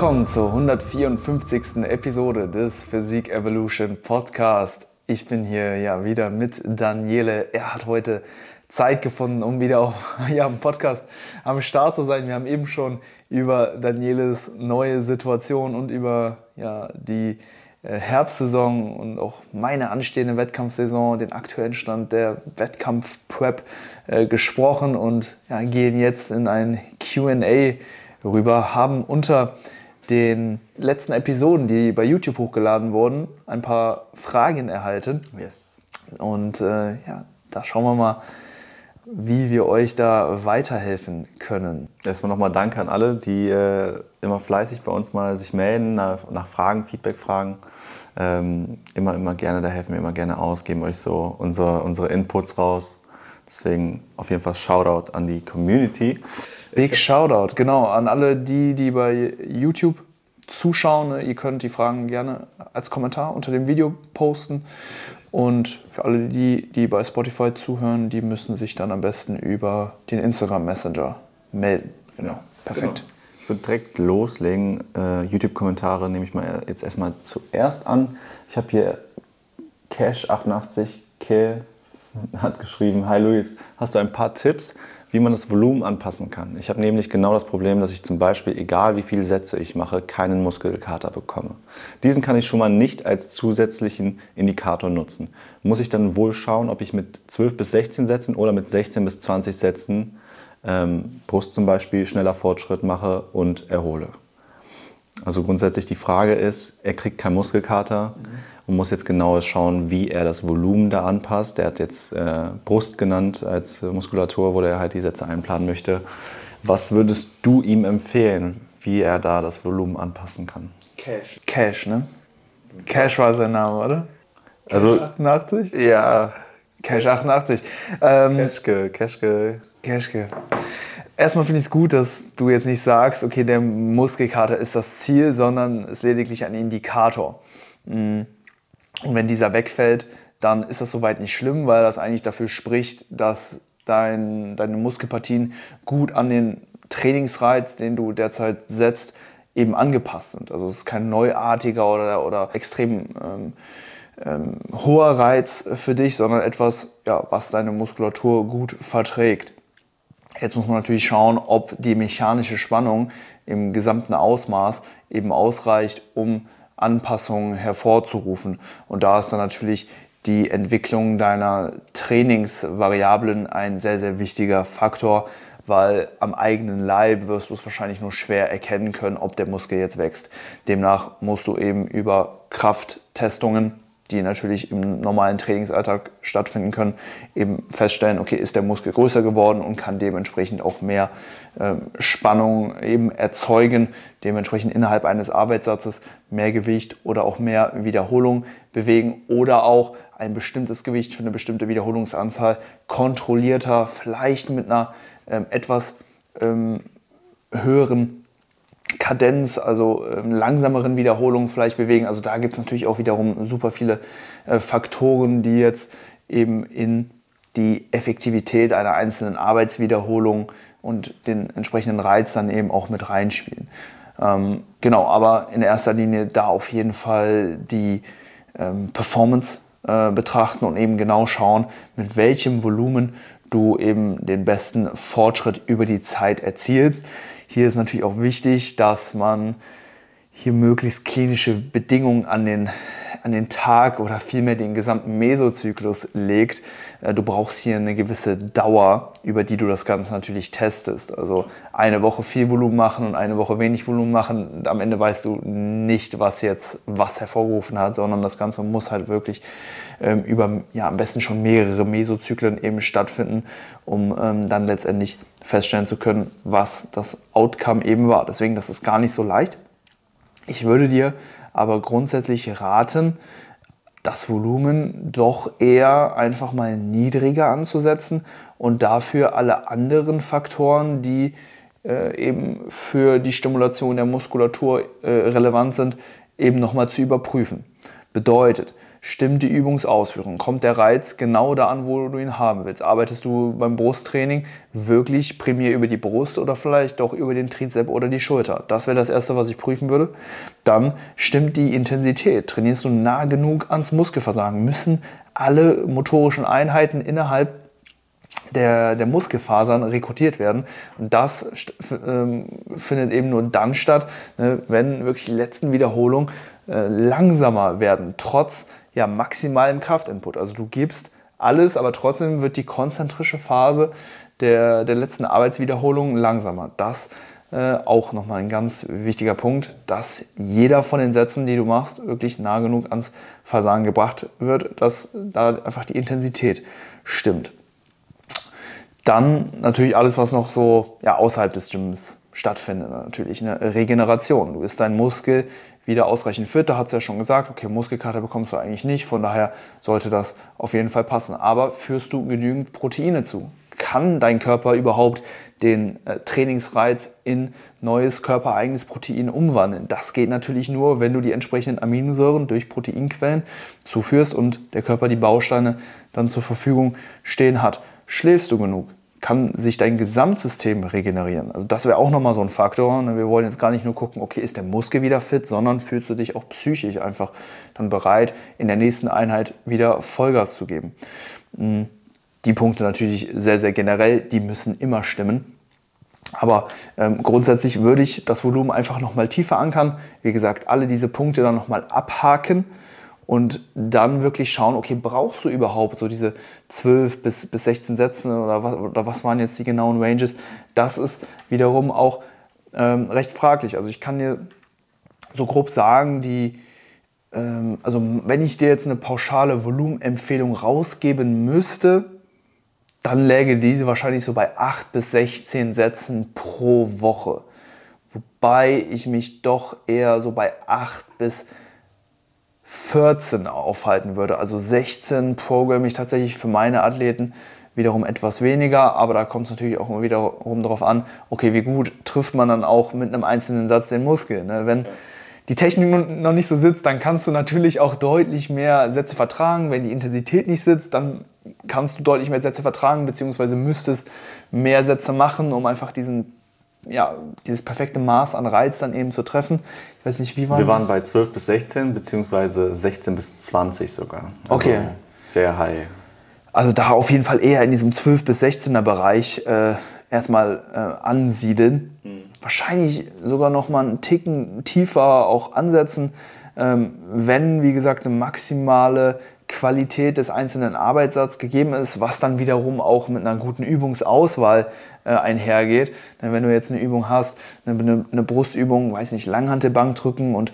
Willkommen zur 154. Episode des Physik Evolution Podcast. Ich bin hier ja wieder mit Daniele. Er hat heute Zeit gefunden, um wieder auf, ja, im Podcast am Start zu sein. Wir haben eben schon über Danieles neue Situation und über ja, die äh, Herbstsaison und auch meine anstehende Wettkampfsaison, den aktuellen Stand der Wettkampf-Prep äh, gesprochen und ja, gehen jetzt in ein QA rüber, haben unter den letzten Episoden, die bei YouTube hochgeladen wurden, ein paar Fragen erhalten. Yes. Und äh, ja, da schauen wir mal, wie wir euch da weiterhelfen können. Erstmal nochmal Danke an alle, die äh, immer fleißig bei uns mal sich melden, nach, nach Fragen, Feedback fragen. Ähm, immer, immer gerne, da helfen wir immer gerne aus, geben euch so unsere, unsere Inputs raus. Deswegen auf jeden Fall Shoutout an die Community. Big Shoutout, genau, an alle die, die bei YouTube zuschauen. Ihr könnt die Fragen gerne als Kommentar unter dem Video posten. Und für alle die, die bei Spotify zuhören, die müssen sich dann am besten über den Instagram Messenger melden. Genau, perfekt. Genau. Ich würde direkt loslegen. Uh, YouTube-Kommentare nehme ich mal jetzt erstmal zuerst an. Ich habe hier Cash88 Kill hat geschrieben, Hi Luis, hast du ein paar Tipps, wie man das Volumen anpassen kann. Ich habe nämlich genau das Problem, dass ich zum Beispiel, egal wie viele Sätze ich mache, keinen Muskelkater bekomme. Diesen kann ich schon mal nicht als zusätzlichen Indikator nutzen. Muss ich dann wohl schauen, ob ich mit 12 bis 16 Sätzen oder mit 16 bis 20 Sätzen ähm, Brust zum Beispiel schneller Fortschritt mache und erhole. Also grundsätzlich die Frage ist, er kriegt keinen Muskelkater. Mhm und muss jetzt genau schauen, wie er das Volumen da anpasst. Der hat jetzt äh, Brust genannt als Muskulatur, wo er halt die Sätze einplanen möchte. Was würdest du ihm empfehlen, wie er da das Volumen anpassen kann? Cash. Cash, ne? Cash war sein Name, oder? Cash also 88? Ja. Cash 88. Ähm, Cashke, Cashke. Cashke. Erstmal finde ich es gut, dass du jetzt nicht sagst, okay, der Muskelkater ist das Ziel, sondern es ist lediglich ein Indikator. Mhm. Und wenn dieser wegfällt, dann ist das soweit nicht schlimm, weil das eigentlich dafür spricht, dass dein, deine Muskelpartien gut an den Trainingsreiz, den du derzeit setzt, eben angepasst sind. Also es ist kein neuartiger oder, oder extrem ähm, ähm, hoher Reiz für dich, sondern etwas, ja, was deine Muskulatur gut verträgt. Jetzt muss man natürlich schauen, ob die mechanische Spannung im gesamten Ausmaß eben ausreicht, um Anpassungen hervorzurufen. Und da ist dann natürlich die Entwicklung deiner Trainingsvariablen ein sehr, sehr wichtiger Faktor, weil am eigenen Leib wirst du es wahrscheinlich nur schwer erkennen können, ob der Muskel jetzt wächst. Demnach musst du eben über Krafttestungen die natürlich im normalen Trainingsalltag stattfinden können, eben feststellen, okay, ist der Muskel größer geworden und kann dementsprechend auch mehr äh, Spannung eben erzeugen, dementsprechend innerhalb eines Arbeitssatzes mehr Gewicht oder auch mehr Wiederholung bewegen oder auch ein bestimmtes Gewicht für eine bestimmte Wiederholungsanzahl kontrollierter, vielleicht mit einer ähm, etwas ähm, höheren Kadenz, also ähm, langsameren Wiederholungen vielleicht bewegen. Also da gibt es natürlich auch wiederum super viele äh, Faktoren, die jetzt eben in die Effektivität einer einzelnen Arbeitswiederholung und den entsprechenden Reiz dann eben auch mit reinspielen. Ähm, genau, aber in erster Linie da auf jeden Fall die ähm, Performance äh, betrachten und eben genau schauen, mit welchem Volumen du eben den besten Fortschritt über die Zeit erzielst. Hier ist natürlich auch wichtig, dass man hier möglichst klinische Bedingungen an den, an den Tag oder vielmehr den gesamten Mesozyklus legt. Äh, du brauchst hier eine gewisse Dauer, über die du das Ganze natürlich testest. Also eine Woche viel Volumen machen und eine Woche wenig Volumen machen. Am Ende weißt du nicht, was jetzt was hervorgerufen hat, sondern das Ganze muss halt wirklich ähm, über ja, am besten schon mehrere Mesozyklen eben stattfinden, um ähm, dann letztendlich feststellen zu können, was das Outcome eben war. Deswegen, das ist gar nicht so leicht. Ich würde dir aber grundsätzlich raten, das Volumen doch eher einfach mal niedriger anzusetzen und dafür alle anderen Faktoren, die äh, eben für die Stimulation der Muskulatur äh, relevant sind, eben nochmal zu überprüfen. Bedeutet, Stimmt die Übungsausführung? Kommt der Reiz genau da an, wo du ihn haben willst? Arbeitest du beim Brusttraining wirklich primär über die Brust oder vielleicht doch über den Trizep oder die Schulter? Das wäre das Erste, was ich prüfen würde. Dann stimmt die Intensität. Trainierst du nah genug ans Muskelversagen? Müssen alle motorischen Einheiten innerhalb der, der Muskelfasern rekrutiert werden. Und das ähm, findet eben nur dann statt, ne, wenn wirklich die letzten Wiederholungen äh, langsamer werden, trotz ja, maximalem Kraftinput. Also du gibst alles, aber trotzdem wird die konzentrische Phase der, der letzten Arbeitswiederholung langsamer. Das äh, auch nochmal ein ganz wichtiger Punkt, dass jeder von den Sätzen, die du machst, wirklich nah genug ans Versagen gebracht wird, dass da einfach die Intensität stimmt. Dann natürlich alles, was noch so ja, außerhalb des Gyms stattfindet, natürlich eine Regeneration. Du isst deinen Muskel wieder ausreichend fit. Da hat es ja schon gesagt, okay, Muskelkater bekommst du eigentlich nicht, von daher sollte das auf jeden Fall passen. Aber führst du genügend Proteine zu? Kann dein Körper überhaupt den äh, Trainingsreiz in neues körpereigenes Protein umwandeln? Das geht natürlich nur, wenn du die entsprechenden Aminosäuren durch Proteinquellen zuführst und der Körper die Bausteine dann zur Verfügung stehen hat. Schläfst du genug? Kann sich dein Gesamtsystem regenerieren? Also das wäre auch nochmal so ein Faktor. Ne? Wir wollen jetzt gar nicht nur gucken, okay, ist der Muskel wieder fit, sondern fühlst du dich auch psychisch einfach dann bereit, in der nächsten Einheit wieder Vollgas zu geben. Hm, die Punkte natürlich sehr, sehr generell, die müssen immer stimmen. Aber ähm, grundsätzlich würde ich das Volumen einfach nochmal tiefer ankern. Wie gesagt, alle diese Punkte dann nochmal abhaken und dann wirklich schauen, okay, brauchst du überhaupt so diese 12 bis, bis 16 Sätze oder was, oder was waren jetzt die genauen Ranges? Das ist wiederum auch ähm, recht fraglich. Also ich kann dir so grob sagen, die, ähm, also wenn ich dir jetzt eine pauschale Volumenempfehlung rausgeben müsste, dann läge diese wahrscheinlich so bei 8 bis 16 Sätzen pro Woche. Wobei ich mich doch eher so bei 8 bis 14 aufhalten würde. Also 16 programme ich tatsächlich für meine Athleten wiederum etwas weniger, aber da kommt es natürlich auch immer wiederum darauf an, okay, wie gut trifft man dann auch mit einem einzelnen Satz den Muskel. Ne? Wenn die Technik noch nicht so sitzt, dann kannst du natürlich auch deutlich mehr Sätze vertragen. Wenn die Intensität nicht sitzt, dann kannst du deutlich mehr Sätze vertragen, beziehungsweise müsstest mehr Sätze machen, um einfach diesen ja, dieses perfekte Maß an Reiz dann eben zu treffen. Ich weiß nicht, wie waren wir? waren bei 12 bis 16, beziehungsweise 16 bis 20 sogar. Also okay. Sehr high. Also da auf jeden Fall eher in diesem 12 bis 16er Bereich äh, erstmal äh, ansiedeln. Mhm. Wahrscheinlich sogar noch mal einen Ticken tiefer auch ansetzen, ähm, wenn, wie gesagt, eine maximale Qualität des einzelnen Arbeitssatzes gegeben ist, was dann wiederum auch mit einer guten Übungsauswahl äh, einhergeht. Wenn du jetzt eine Übung hast, eine, eine Brustübung, weiß nicht, Langhantelbank drücken und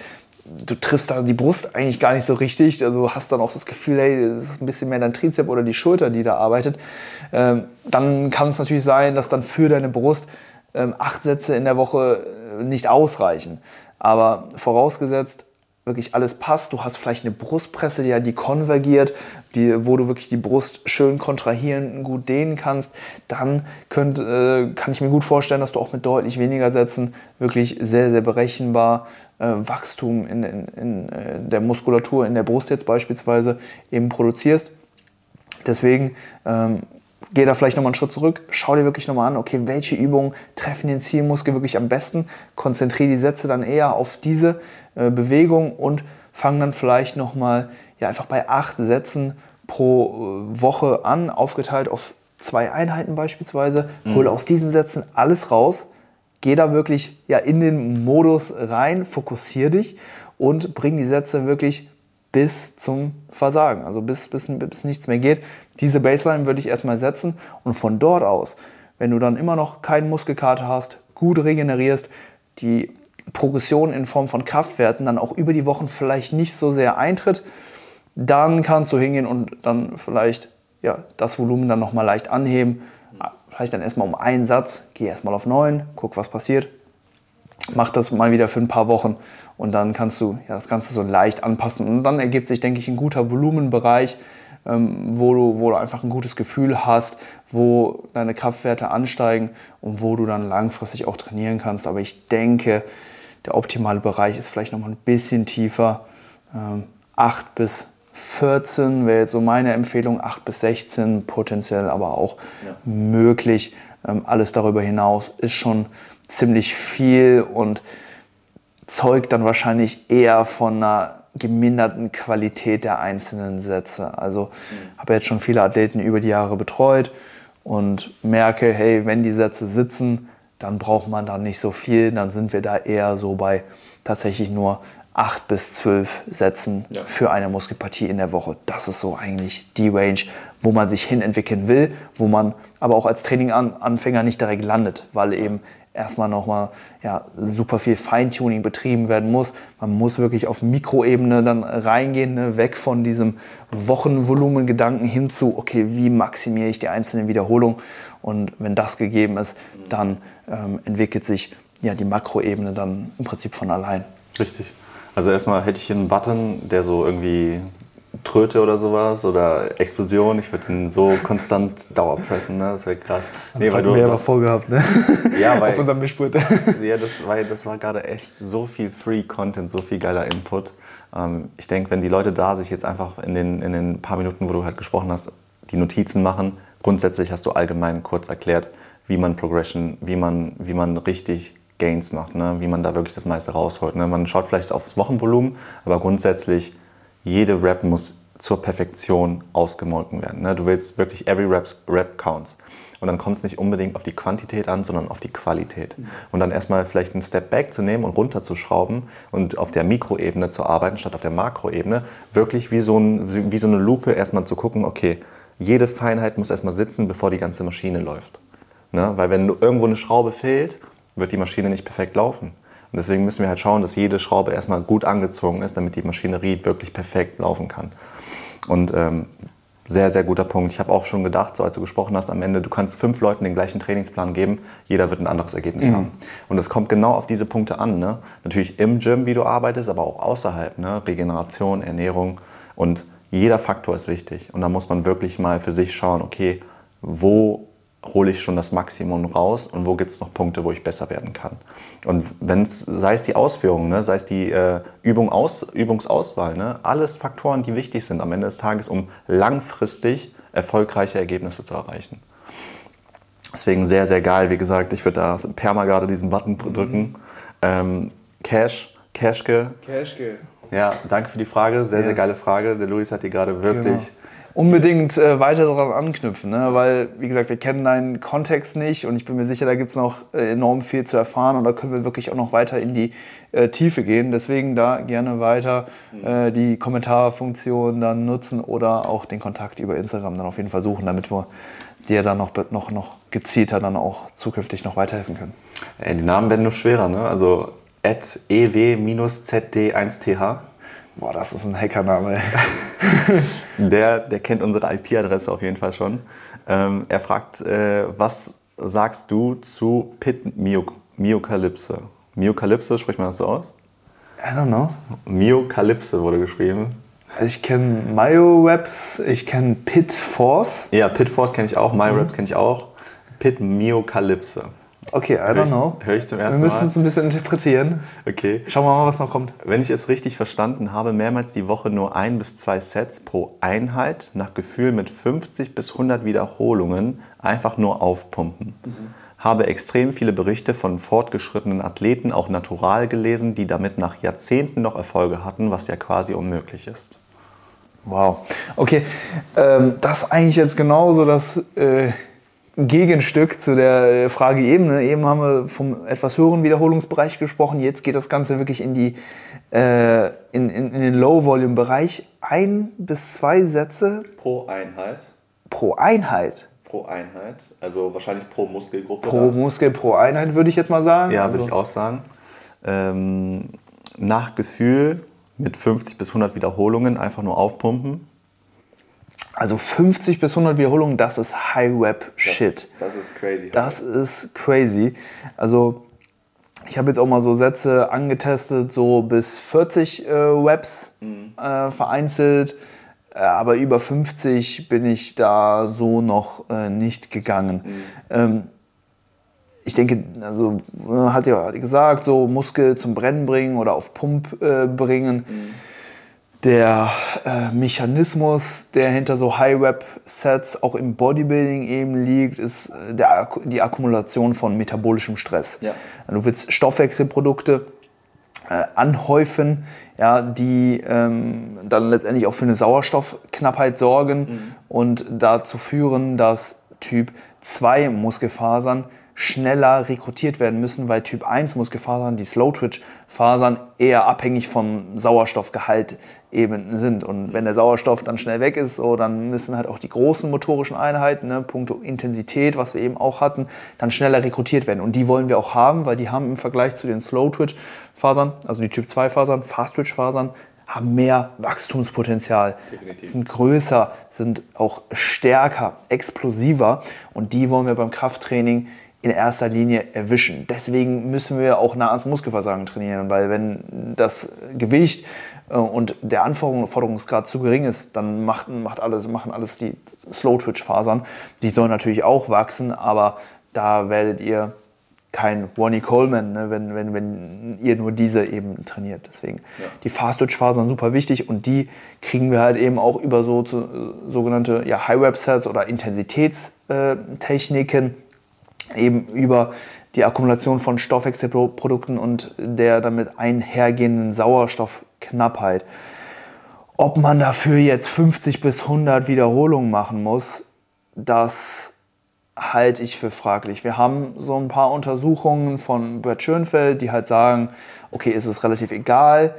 du triffst da die Brust eigentlich gar nicht so richtig, also hast dann auch das Gefühl, hey, das ist ein bisschen mehr dein Trizep oder die Schulter, die da arbeitet, ähm, dann kann es natürlich sein, dass dann für deine Brust ähm, acht Sätze in der Woche äh, nicht ausreichen. Aber vorausgesetzt, wirklich alles passt. Du hast vielleicht eine Brustpresse, die, die konvergiert, die, wo du wirklich die Brust schön kontrahieren, gut dehnen kannst. Dann könnt, äh, kann ich mir gut vorstellen, dass du auch mit deutlich weniger Sätzen wirklich sehr, sehr berechenbar äh, Wachstum in, in, in äh, der Muskulatur, in der Brust jetzt beispielsweise eben produzierst. Deswegen ähm, geh da vielleicht nochmal einen Schritt zurück, schau dir wirklich nochmal an, okay, welche Übungen treffen den Zielmuskel wirklich am besten, konzentriere die Sätze dann eher auf diese äh, Bewegung und fang dann vielleicht nochmal ja, einfach bei acht Sätzen pro äh, Woche an, aufgeteilt auf zwei Einheiten beispielsweise. Mhm. Hole aus diesen Sätzen alles raus, geh da wirklich ja, in den Modus rein, fokussiere dich und bring die Sätze wirklich bis zum Versagen, also bis, bis, bis nichts mehr geht. Diese Baseline würde ich erstmal setzen und von dort aus, wenn du dann immer noch keinen Muskelkater hast, gut regenerierst, die Progression in Form von Kraftwerten dann auch über die Wochen vielleicht nicht so sehr eintritt, dann kannst du hingehen und dann vielleicht ja, das Volumen dann nochmal leicht anheben. Vielleicht dann erstmal um einen Satz, geh erstmal auf neun, guck, was passiert. Mach das mal wieder für ein paar Wochen und dann kannst du ja, das Ganze so leicht anpassen. Und dann ergibt sich, denke ich, ein guter Volumenbereich, ähm, wo, du, wo du einfach ein gutes Gefühl hast, wo deine Kraftwerte ansteigen und wo du dann langfristig auch trainieren kannst. Aber ich denke, der optimale Bereich ist vielleicht noch mal ein bisschen tiefer. Ähm, 8 bis 14 wäre jetzt so meine Empfehlung, 8 bis 16 potenziell aber auch ja. möglich. Ähm, alles darüber hinaus ist schon ziemlich viel und zeugt dann wahrscheinlich eher von einer geminderten Qualität der einzelnen Sätze. Also mhm. habe jetzt schon viele Athleten über die Jahre betreut und merke, hey, wenn die Sätze sitzen, dann braucht man da nicht so viel, dann sind wir da eher so bei tatsächlich nur acht bis zwölf Sätzen ja. für eine Muskelpartie in der Woche. Das ist so eigentlich die Range, wo man sich hinentwickeln will, wo man aber auch als Traininganfänger nicht direkt landet, weil eben erstmal nochmal ja, super viel Feintuning betrieben werden muss. Man muss wirklich auf Mikroebene dann reingehen, ne? weg von diesem Wochenvolumengedanken hin zu, okay, wie maximiere ich die einzelnen Wiederholungen? Und wenn das gegeben ist, dann ähm, entwickelt sich ja, die Makroebene dann im Prinzip von allein. Richtig. Also erstmal hätte ich hier einen Button, der so irgendwie Tröte oder sowas oder Explosion. Ich würde ihn so konstant dauerpressen, ne? das wäre krass. Das nee, weil du, ja aber vorgehabt, ne? Ja, weil, Auf unserem Mischpult. ja, das, weil das war gerade echt so viel Free Content, so viel geiler Input. Ähm, ich denke, wenn die Leute da sich jetzt einfach in den, in den paar Minuten, wo du halt gesprochen hast, die Notizen machen, grundsätzlich hast du allgemein kurz erklärt, wie man Progression, wie man, wie man richtig Gains macht, ne? wie man da wirklich das meiste rausholt. Ne? Man schaut vielleicht aufs Wochenvolumen, aber grundsätzlich jede Rap muss zur Perfektion ausgemolken werden. Ne? Du willst wirklich every Raps, Rap counts. Und dann kommt es nicht unbedingt auf die Quantität an, sondern auf die Qualität. Mhm. Und dann erstmal vielleicht einen Step back zu nehmen und runterzuschrauben und auf der Mikroebene zu arbeiten, statt auf der Makroebene. Wirklich wie so, ein, wie so eine Lupe erstmal zu gucken, okay, jede Feinheit muss erstmal sitzen, bevor die ganze Maschine läuft. Ne? Weil wenn irgendwo eine Schraube fehlt, wird die Maschine nicht perfekt laufen. Und deswegen müssen wir halt schauen, dass jede Schraube erstmal gut angezogen ist, damit die Maschinerie wirklich perfekt laufen kann. Und ähm, sehr, sehr guter Punkt. Ich habe auch schon gedacht, so als du gesprochen hast, am Ende, du kannst fünf Leuten den gleichen Trainingsplan geben, jeder wird ein anderes Ergebnis mhm. haben. Und es kommt genau auf diese Punkte an. Ne? Natürlich im Gym, wie du arbeitest, aber auch außerhalb. Ne? Regeneration, Ernährung und jeder Faktor ist wichtig. Und da muss man wirklich mal für sich schauen, okay, wo hole ich schon das Maximum raus und wo gibt es noch Punkte, wo ich besser werden kann. Und wenn es, sei es die Ausführung, ne, sei es die äh, Übung aus, Übungsauswahl, ne, alles Faktoren, die wichtig sind am Ende des Tages, um langfristig erfolgreiche Ergebnisse zu erreichen. Deswegen sehr, sehr geil. Wie gesagt, ich würde da perma gerade diesen Button mhm. drücken. Ähm, Cash, Cashke. Cashke. Ja, danke für die Frage. Sehr, yes. sehr geile Frage. Der Luis hat die gerade wirklich genau unbedingt äh, weiter daran anknüpfen, ne? weil, wie gesagt, wir kennen deinen Kontext nicht und ich bin mir sicher, da gibt es noch äh, enorm viel zu erfahren und da können wir wirklich auch noch weiter in die äh, Tiefe gehen. Deswegen da gerne weiter äh, die Kommentarfunktion dann nutzen oder auch den Kontakt über Instagram dann auf jeden Fall suchen, damit wir dir dann noch, noch, noch gezielter dann auch zukünftig noch weiterhelfen können. die Namen werden nur schwerer, ne? Also ew-zd1th Boah, das ist ein Hackername. der, der kennt unsere IP-Adresse auf jeden Fall schon. Ähm, er fragt, äh, was sagst du zu Pit Myokalypse? Myokalypse, spricht man das so aus? I don't know. Myokalypse wurde geschrieben. Also ich kenne MyoWebs, ich kenne Pit Force. Ja, Pit Force kenne ich auch, MyoWebs mhm. kenne ich auch. Pit Myokalypse. Okay, I don't know. Höre ich zum ersten Mal. Wir müssen es ein bisschen interpretieren. Okay. Schauen wir mal, was noch kommt. Wenn ich es richtig verstanden habe, mehrmals die Woche nur ein bis zwei Sets pro Einheit, nach Gefühl mit 50 bis 100 Wiederholungen, einfach nur aufpumpen. Mhm. Habe extrem viele Berichte von fortgeschrittenen Athleten, auch natural gelesen, die damit nach Jahrzehnten noch Erfolge hatten, was ja quasi unmöglich ist. Wow. Okay, ähm, das ist eigentlich jetzt genauso das. Äh Gegenstück zu der Frage eben. Ne? Eben haben wir vom etwas höheren Wiederholungsbereich gesprochen. Jetzt geht das Ganze wirklich in, die, äh, in, in, in den Low-Volume-Bereich. Ein bis zwei Sätze. Pro Einheit. Pro Einheit. Pro Einheit. Also wahrscheinlich pro Muskelgruppe. Pro da. Muskel, pro Einheit würde ich jetzt mal sagen. Ja, also. würde ich auch sagen. Ähm, nach Gefühl mit 50 bis 100 Wiederholungen einfach nur aufpumpen. Also 50 bis 100 Wiederholungen, das ist High-Web-Shit. Das, das, ist crazy. Das ist crazy. Also ich habe jetzt auch mal so Sätze angetestet, so bis 40 äh, Webs mhm. äh, vereinzelt. Äh, aber über 50 bin ich da so noch äh, nicht gegangen. Mhm. Ähm, ich denke, also hat ja gesagt, so Muskel zum Brennen bringen oder auf Pump äh, bringen. Mhm der äh, Mechanismus, der hinter so High-Rep-Sets auch im Bodybuilding eben liegt, ist äh, der, die Akkumulation von metabolischem Stress. Ja. Du willst Stoffwechselprodukte äh, anhäufen, ja, die ähm, dann letztendlich auch für eine Sauerstoffknappheit sorgen mhm. und dazu führen, dass Typ 2 Muskelfasern schneller rekrutiert werden müssen, weil Typ 1 Muskelfasern, die Slow-Twitch-Fasern, eher abhängig vom Sauerstoffgehalt eben sind. Und wenn der Sauerstoff dann schnell weg ist, so, dann müssen halt auch die großen motorischen Einheiten, ne, puncto Intensität, was wir eben auch hatten, dann schneller rekrutiert werden. Und die wollen wir auch haben, weil die haben im Vergleich zu den Slow-Twitch-Fasern, also die Typ 2-Fasern, Fast-Twitch-Fasern, haben mehr Wachstumspotenzial, Definitiv. sind größer, sind auch stärker, explosiver und die wollen wir beim Krafttraining in erster Linie erwischen. Deswegen müssen wir auch nah ans Muskelversagen trainieren, weil wenn das Gewicht äh, und der Anforderungsgrad zu gering ist, dann macht, macht alles, machen alles die Slow-Twitch-Fasern. Die sollen natürlich auch wachsen, aber da werdet ihr kein Ronnie Coleman, ne, wenn, wenn, wenn ihr nur diese eben trainiert. Deswegen ja. die Fast-Twitch-Fasern super wichtig und die kriegen wir halt eben auch über so zu, sogenannte ja, High-Rep-Sets oder Intensitätstechniken eben über die Akkumulation von Stoffwechselprodukten und der damit einhergehenden Sauerstoffknappheit. Ob man dafür jetzt 50 bis 100 Wiederholungen machen muss, das halte ich für fraglich. Wir haben so ein paar Untersuchungen von Bert Schönfeld, die halt sagen, okay, ist es relativ egal,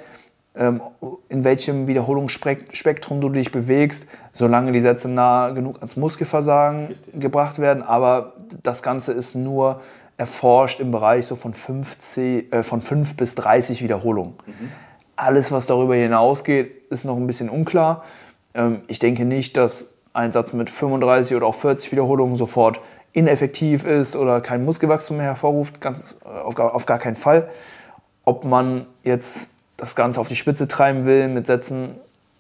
in welchem Wiederholungsspektrum du dich bewegst, solange die Sätze nah genug ans Muskelversagen Richtig. gebracht werden. Aber das Ganze ist nur erforscht im Bereich so von, 50, äh, von 5 bis 30 Wiederholungen. Mhm. Alles, was darüber hinausgeht, ist noch ein bisschen unklar. Ähm, ich denke nicht, dass ein Satz mit 35 oder auch 40 Wiederholungen sofort ineffektiv ist oder kein Muskelwachstum mehr hervorruft, ganz, äh, auf, auf gar keinen Fall. Ob man jetzt das Ganze auf die Spitze treiben will mit Sätzen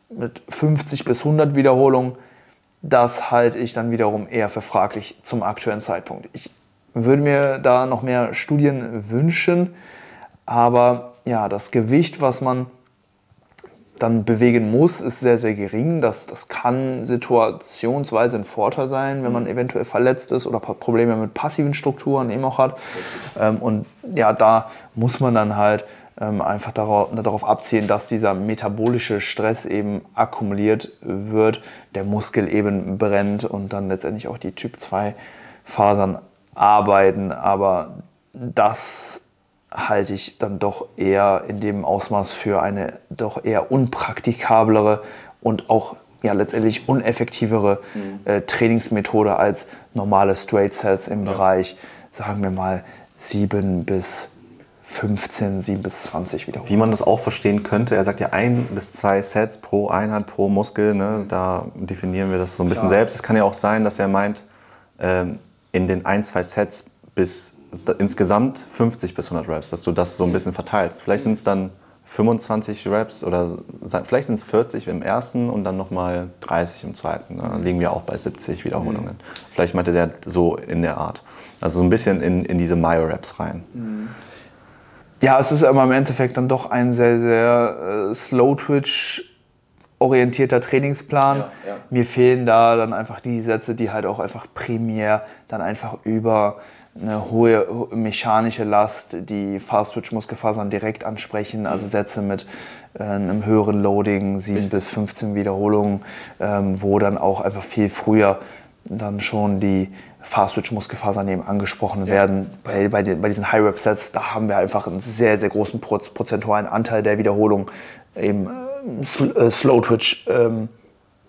mit 50 bis 100 Wiederholungen, das halte ich dann wiederum eher für fraglich zum aktuellen Zeitpunkt. Ich würde mir da noch mehr Studien wünschen, aber ja, das Gewicht, was man dann bewegen muss, ist sehr, sehr gering. Das, das kann situationsweise ein Vorteil sein, wenn man mhm. eventuell verletzt ist oder Probleme mit passiven Strukturen eben auch hat. Ähm, und ja, da muss man dann halt einfach darauf, darauf abzielen, dass dieser metabolische Stress eben akkumuliert wird, der Muskel eben brennt und dann letztendlich auch die Typ 2 Fasern arbeiten. Aber das halte ich dann doch eher in dem Ausmaß für eine doch eher unpraktikablere und auch ja, letztendlich uneffektivere mhm. äh, Trainingsmethode als normale Straight Sets im ja. Bereich, sagen wir mal, 7 bis 15, 7 bis 20 wiederholen. Wie man das auch verstehen könnte, er sagt ja ein bis zwei Sets pro Einheit, pro Muskel, ne? da definieren wir das so ein bisschen Klar. selbst. Es kann ja auch sein, dass er meint, ähm, in den ein, zwei Sets bis insgesamt 50 bis 100 Reps, dass du das so ein bisschen verteilst. Vielleicht sind es dann 25 Reps oder vielleicht sind es 40 im ersten und dann nochmal 30 im zweiten. Dann liegen wir auch bei 70 Wiederholungen. Mhm. Vielleicht meinte der so in der Art. Also so ein bisschen in, in diese Myo-Reps rein. Mhm ja, es ist aber im Endeffekt dann doch ein sehr, sehr äh, Slow-Twitch orientierter Trainingsplan. Ja, ja. Mir fehlen da dann einfach die Sätze, die halt auch einfach primär dann einfach über eine hohe mechanische Last, die Fast-Twitch-Muskelfasern direkt ansprechen, also mhm. Sätze mit äh, einem höheren Loading, 7 Richtig. bis 15 Wiederholungen, ähm, wo dann auch einfach viel früher dann schon die Fast-Switch-Muskelfasern eben angesprochen ja. werden. Bei, bei, den, bei diesen High-Rep-Sets, da haben wir einfach einen sehr, sehr großen prozentualen Anteil der Wiederholung eben äh, Slow-Twitch ähm,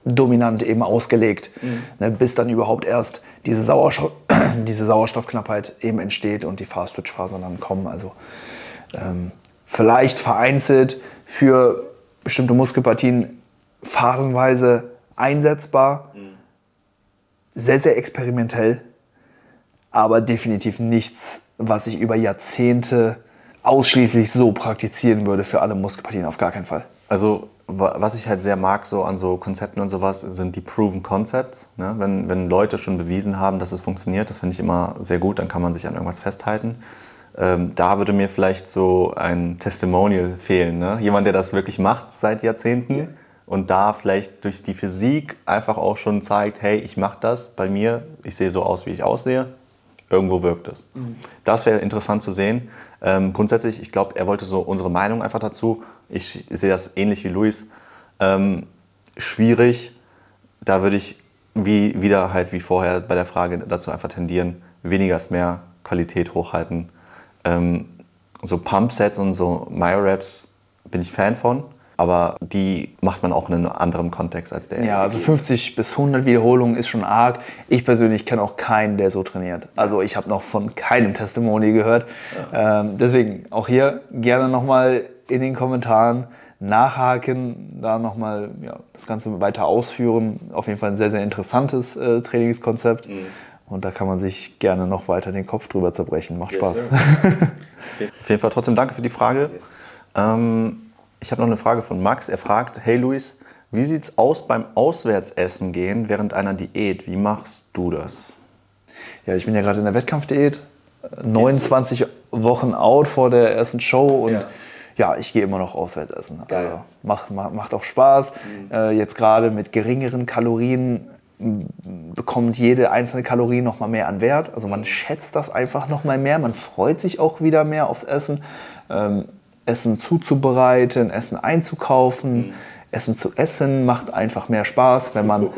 dominant eben ausgelegt, mhm. ne, bis dann überhaupt erst diese, Sauerstoff, diese Sauerstoffknappheit eben entsteht und die Fast-Twitch-Fasern dann kommen. Also ähm, vielleicht vereinzelt für bestimmte Muskelpartien phasenweise einsetzbar. Sehr, sehr experimentell, aber definitiv nichts, was ich über Jahrzehnte ausschließlich so praktizieren würde für alle Muskelpartien, auf gar keinen Fall. Also was ich halt sehr mag so an so Konzepten und sowas, sind die Proven Concepts. Ne? Wenn, wenn Leute schon bewiesen haben, dass es funktioniert, das finde ich immer sehr gut, dann kann man sich an irgendwas festhalten. Ähm, da würde mir vielleicht so ein Testimonial fehlen. Ne? Jemand, der das wirklich macht seit Jahrzehnten und da vielleicht durch die Physik einfach auch schon zeigt, hey, ich mache das bei mir, ich sehe so aus, wie ich aussehe, irgendwo wirkt es. Mhm. Das wäre interessant zu sehen. Ähm, grundsätzlich, ich glaube, er wollte so unsere Meinung einfach dazu. Ich sehe das ähnlich wie Luis. Ähm, schwierig, da würde ich wie, wieder halt wie vorher bei der Frage dazu einfach tendieren, weniger ist mehr, Qualität hochhalten. Ähm, so Pump-Sets und so Myo-Raps bin ich Fan von, aber die macht man auch in einem anderen Kontext als der. Ja, also 50 bis 100 Wiederholungen ist schon arg. Ich persönlich kenne auch keinen, der so trainiert. Also ich habe noch von keinem Testimony gehört. Ja. Ähm, deswegen auch hier gerne nochmal in den Kommentaren nachhaken, da nochmal ja, das Ganze weiter ausführen. Auf jeden Fall ein sehr, sehr interessantes äh, Trainingskonzept. Mhm. Und da kann man sich gerne noch weiter den Kopf drüber zerbrechen. Macht yes, Spaß. Auf jeden Fall trotzdem danke für die Frage. Yes. Ähm, ich habe noch eine Frage von Max. Er fragt, hey Luis, wie sieht es aus beim Auswärtsessen gehen während einer Diät? Wie machst du das? Ja, ich bin ja gerade in der Wettkampfdiät. 29 Wochen out vor der ersten Show und ja, ja ich gehe immer noch auswärts essen. Geil. Also, macht, macht auch Spaß. Mhm. Äh, jetzt gerade mit geringeren Kalorien bekommt jede einzelne Kalorie noch mal mehr an Wert. Also man schätzt das einfach noch mal mehr. Man freut sich auch wieder mehr aufs Essen. Ähm, Essen zuzubereiten, Essen einzukaufen, mhm. Essen zu essen macht einfach mehr Spaß, wenn man,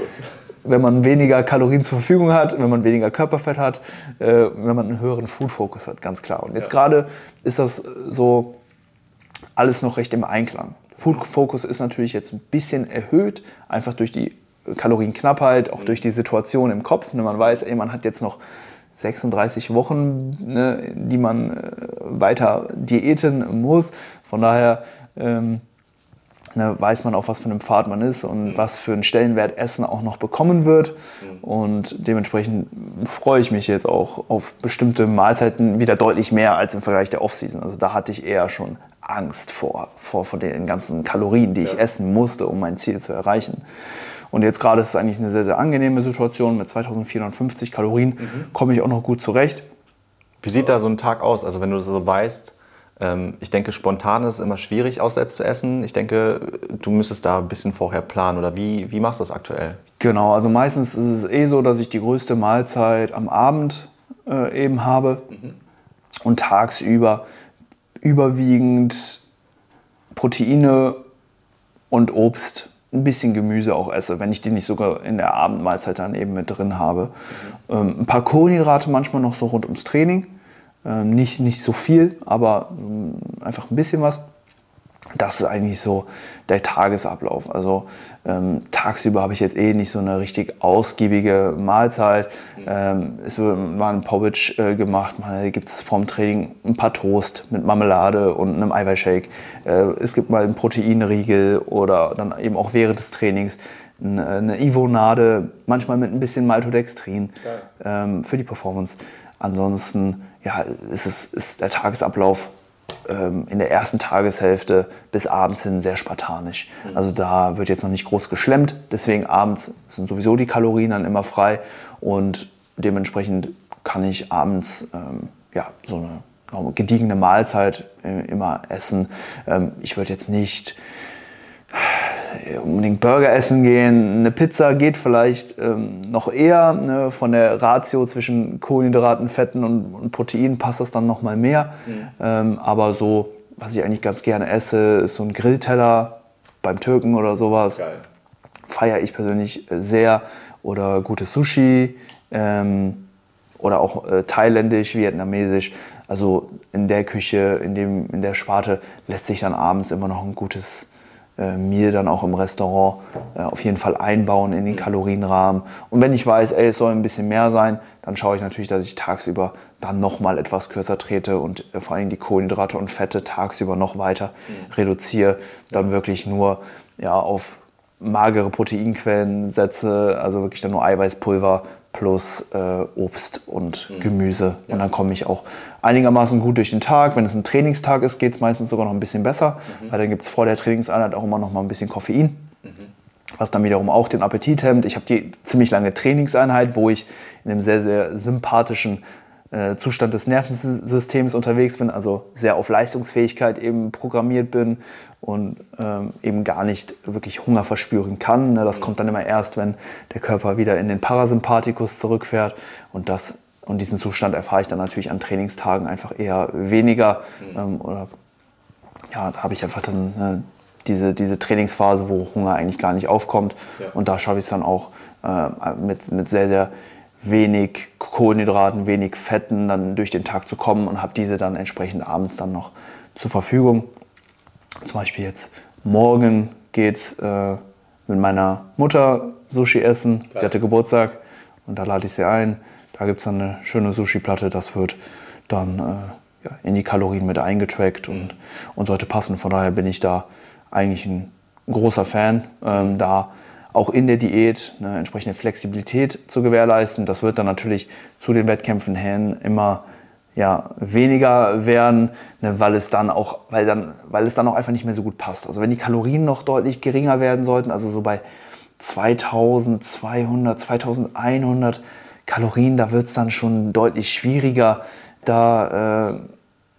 wenn man weniger Kalorien zur Verfügung hat, wenn man weniger Körperfett hat, äh, wenn man einen höheren Food-Fokus hat, ganz klar. Und jetzt ja. gerade ist das so alles noch recht im Einklang. Food-Fokus ist natürlich jetzt ein bisschen erhöht, einfach durch die Kalorienknappheit, auch durch die Situation im Kopf. Ne, man weiß, ey, man hat jetzt noch 36 Wochen, ne, die man äh, weiter diäten muss. Von daher ähm, ne, weiß man auch, was für einen Pfad man ist und mhm. was für einen Stellenwert Essen auch noch bekommen wird. Mhm. Und dementsprechend freue ich mich jetzt auch auf bestimmte Mahlzeiten wieder deutlich mehr als im Vergleich der Offseason. Also da hatte ich eher schon Angst vor, vor, vor den ganzen Kalorien, die ich essen musste, um mein Ziel zu erreichen. Und jetzt gerade ist es eigentlich eine sehr, sehr angenehme Situation. Mit 2450 Kalorien mhm. komme ich auch noch gut zurecht. Wie sieht da so ein Tag aus? Also wenn du so weißt, ähm, ich denke, spontan ist es immer schwierig, auswärts zu essen. Ich denke, du müsstest da ein bisschen vorher planen. Oder wie, wie machst du das aktuell? Genau, also meistens ist es eh so, dass ich die größte Mahlzeit am Abend äh, eben habe mhm. und tagsüber überwiegend Proteine und Obst ein bisschen Gemüse auch esse, wenn ich die nicht sogar in der Abendmahlzeit dann eben mit drin habe. Ähm, ein paar Kohlenhydrate manchmal noch so rund ums Training. Ähm, nicht, nicht so viel, aber ähm, einfach ein bisschen was das ist eigentlich so der Tagesablauf. Also ähm, tagsüber habe ich jetzt eh nicht so eine richtig ausgiebige Mahlzeit. Ähm, es wird mal ein Powitch äh, gemacht, mal gibt es vorm Training ein paar Toast mit Marmelade und einem Eiweißshake. Äh, es gibt mal einen Proteinriegel oder dann eben auch während des Trainings eine, eine Ivonade, manchmal mit ein bisschen Maltodextrin ähm, für die Performance. Ansonsten ja, ist, es, ist der Tagesablauf ähm, in der ersten Tageshälfte bis abends hin sehr spartanisch. Mhm. Also da wird jetzt noch nicht groß geschlemmt, deswegen abends sind sowieso die Kalorien dann immer frei und dementsprechend kann ich abends ähm, ja, so eine gediegene Mahlzeit äh, immer essen. Ähm, ich würde jetzt nicht unbedingt Burger essen gehen. Eine Pizza geht vielleicht ähm, noch eher. Ne? Von der Ratio zwischen Kohlenhydraten, Fetten und, und Proteinen passt das dann noch mal mehr. Mhm. Ähm, aber so, was ich eigentlich ganz gerne esse, ist so ein Grillteller beim Türken oder sowas. Geil. Feiere ich persönlich sehr. Oder gutes Sushi. Ähm, oder auch äh, thailändisch, vietnamesisch. Also in der Küche, in, dem, in der Sparte lässt sich dann abends immer noch ein gutes äh, mir dann auch im Restaurant äh, auf jeden Fall einbauen in den Kalorienrahmen. Und wenn ich weiß, ey, es soll ein bisschen mehr sein, dann schaue ich natürlich, dass ich tagsüber dann nochmal etwas kürzer trete und äh, vor allem die Kohlenhydrate und Fette tagsüber noch weiter mhm. reduziere. Dann wirklich nur ja, auf magere Proteinquellen setze, also wirklich dann nur Eiweißpulver, plus äh, Obst und mhm. Gemüse. Ja. Und dann komme ich auch einigermaßen gut durch den Tag. Wenn es ein Trainingstag ist, geht es meistens sogar noch ein bisschen besser, mhm. weil dann gibt es vor der Trainingseinheit auch immer noch mal ein bisschen Koffein. Mhm. Was dann wiederum auch den Appetit hemmt. Ich habe die ziemlich lange Trainingseinheit, wo ich in einem sehr, sehr sympathischen Zustand des Nervensystems unterwegs bin, also sehr auf Leistungsfähigkeit eben programmiert bin und ähm, eben gar nicht wirklich Hunger verspüren kann. Ne? Das kommt dann immer erst, wenn der Körper wieder in den Parasympathikus zurückfährt und das und diesen Zustand erfahre ich dann natürlich an Trainingstagen einfach eher weniger. Ähm, oder ja, da habe ich einfach dann äh, diese, diese Trainingsphase, wo Hunger eigentlich gar nicht aufkommt. Ja. Und da schaffe ich es dann auch äh, mit, mit sehr, sehr wenig Kohlenhydraten, wenig Fetten dann durch den Tag zu kommen und habe diese dann entsprechend abends dann noch zur Verfügung. Zum Beispiel jetzt morgen geht es äh, mit meiner Mutter Sushi essen. Geil. Sie hatte Geburtstag und da lade ich sie ein. Da gibt es dann eine schöne Sushi-Platte. Das wird dann äh, ja, in die Kalorien mit eingetrackt und, mhm. und sollte passen. Von daher bin ich da eigentlich ein großer Fan, ähm, da auch in der Diät eine entsprechende Flexibilität zu gewährleisten. Das wird dann natürlich zu den Wettkämpfen hin immer ja, weniger werden, ne, weil, es dann auch, weil, dann, weil es dann auch einfach nicht mehr so gut passt. Also wenn die Kalorien noch deutlich geringer werden sollten, also so bei 2200, 2100 Kalorien, da wird es dann schon deutlich schwieriger, da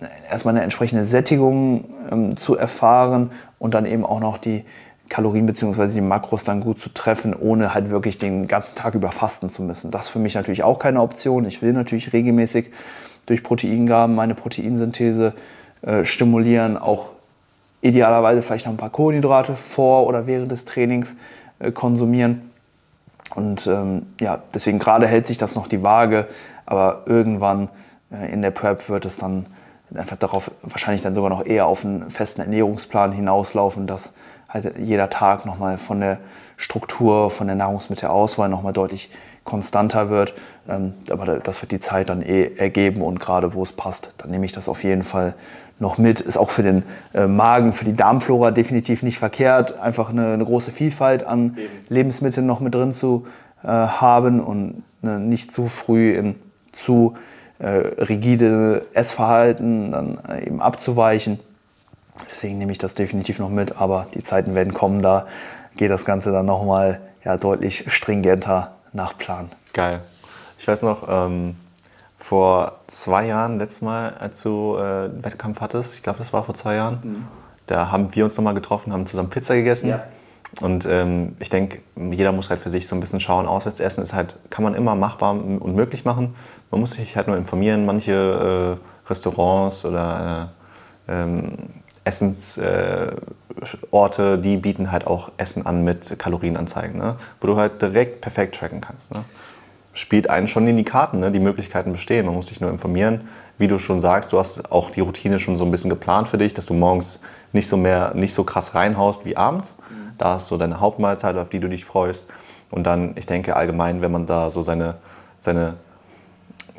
äh, erstmal eine entsprechende Sättigung ähm, zu erfahren und dann eben auch noch die Kalorien bzw. die Makros dann gut zu treffen, ohne halt wirklich den ganzen Tag über fasten zu müssen. Das ist für mich natürlich auch keine Option. Ich will natürlich regelmäßig durch Proteingaben meine Proteinsynthese äh, stimulieren, auch idealerweise vielleicht noch ein paar Kohlenhydrate vor oder während des Trainings äh, konsumieren. Und ähm, ja, deswegen gerade hält sich das noch die Waage, aber irgendwann äh, in der Prep wird es dann einfach darauf wahrscheinlich dann sogar noch eher auf einen festen Ernährungsplan hinauslaufen, dass halt jeder Tag nochmal von der Struktur, von der Nahrungsmittelauswahl nochmal deutlich konstanter wird. Ähm, aber das wird die Zeit dann eh ergeben und gerade wo es passt, dann nehme ich das auf jeden Fall noch mit. Ist auch für den äh, Magen, für die Darmflora definitiv nicht verkehrt, einfach eine, eine große Vielfalt an Eben. Lebensmitteln noch mit drin zu äh, haben und ne, nicht zu früh in zu äh, rigide Essverhalten dann eben abzuweichen. Deswegen nehme ich das definitiv noch mit, aber die Zeiten werden kommen, da geht das Ganze dann nochmal ja, deutlich stringenter nach Plan. Geil. Ich weiß noch, ähm, vor zwei Jahren, letztes Mal, als du äh, einen Wettkampf hattest, ich glaube, das war vor zwei Jahren, mhm. da haben wir uns nochmal getroffen, haben zusammen Pizza gegessen. Ja. Und ähm, ich denke, jeder muss halt für sich so ein bisschen schauen. Auswärtsessen ist halt, kann man immer machbar und möglich machen. Man muss sich halt nur informieren. Manche äh, Restaurants oder äh, ähm, Essensorte, äh, die bieten halt auch Essen an mit Kalorienanzeigen, ne? wo du halt direkt perfekt tracken kannst. Ne? Spielt einen schon in die Karten, ne? die Möglichkeiten bestehen. Man muss sich nur informieren. Wie du schon sagst, du hast auch die Routine schon so ein bisschen geplant für dich, dass du morgens nicht so, mehr, nicht so krass reinhaust wie abends. Mhm. Da hast du deine Hauptmahlzeit, auf die du dich freust. Und dann, ich denke allgemein, wenn man da so seine, seine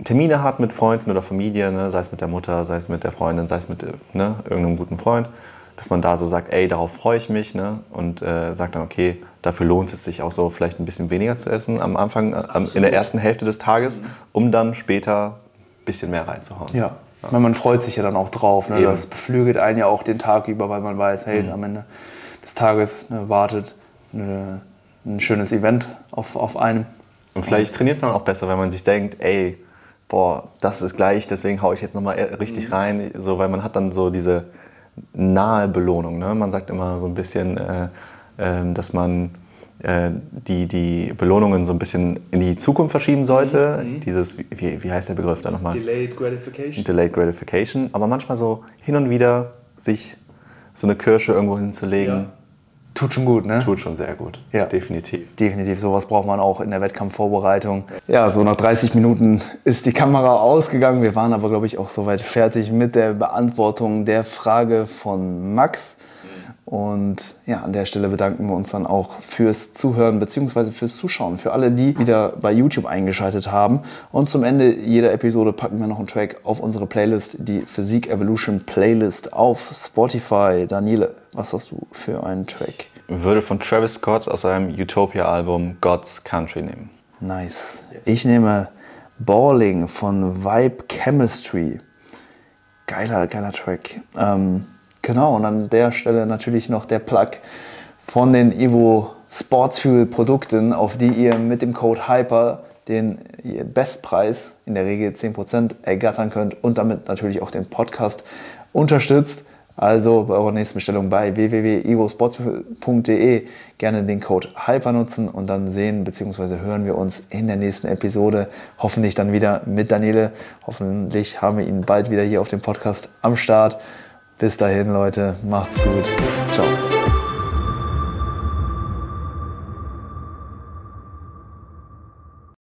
Termine hat mit Freunden oder Familie, ne, sei es mit der Mutter, sei es mit der Freundin, sei es mit ne, irgendeinem guten Freund, dass man da so sagt, ey, darauf freue ich mich ne, und äh, sagt dann, okay, dafür lohnt es sich auch so vielleicht ein bisschen weniger zu essen am Anfang, äh, in der ersten Hälfte des Tages, mhm. um dann später ein bisschen mehr reinzuhauen. Ja. ja. Man freut sich ja dann auch drauf. Ne? Das beflügelt einen ja auch den Tag über, weil man weiß, hey, mhm. am Ende des Tages ne, wartet eine, ein schönes Event auf, auf einem. Und vielleicht trainiert man auch besser, wenn man sich denkt, ey, boah, das ist gleich, deswegen haue ich jetzt nochmal richtig mhm. rein, so, weil man hat dann so diese nahe Belohnung. Ne? Man sagt immer so ein bisschen, äh, äh, dass man äh, die, die Belohnungen so ein bisschen in die Zukunft verschieben sollte. Mhm. mhm. Dieses, wie, wie heißt der Begriff da nochmal? Delayed Gratification. Delayed Gratification. Aber manchmal so hin und wieder sich so eine Kirsche irgendwo hinzulegen. Ja Tut schon gut, ne? Tut schon sehr gut. Ja. Definitiv. Definitiv. Sowas braucht man auch in der Wettkampfvorbereitung. Ja, so nach 30 Minuten ist die Kamera ausgegangen. Wir waren aber, glaube ich, auch soweit fertig mit der Beantwortung der Frage von Max. Und ja, an der Stelle bedanken wir uns dann auch fürs Zuhören bzw. fürs Zuschauen. Für alle, die wieder bei YouTube eingeschaltet haben. Und zum Ende jeder Episode packen wir noch einen Track auf unsere Playlist, die Physik Evolution Playlist auf Spotify. Daniele, was hast du für einen Track? Würde von Travis Scott aus seinem Utopia-Album God's Country nehmen. Nice. Ich nehme Balling von Vibe Chemistry. Geiler, geiler Track. Ähm, Genau, und an der Stelle natürlich noch der Plug von den Evo Sportsfuel Produkten, auf die ihr mit dem Code HYPER den Bestpreis, in der Regel 10%, ergattern könnt und damit natürlich auch den Podcast unterstützt. Also bei eurer nächsten Bestellung bei www.evosports.de gerne den Code HYPER nutzen und dann sehen bzw. hören wir uns in der nächsten Episode. Hoffentlich dann wieder mit Daniele. Hoffentlich haben wir ihn bald wieder hier auf dem Podcast am Start. Bis dahin, Leute, macht's gut. Ciao.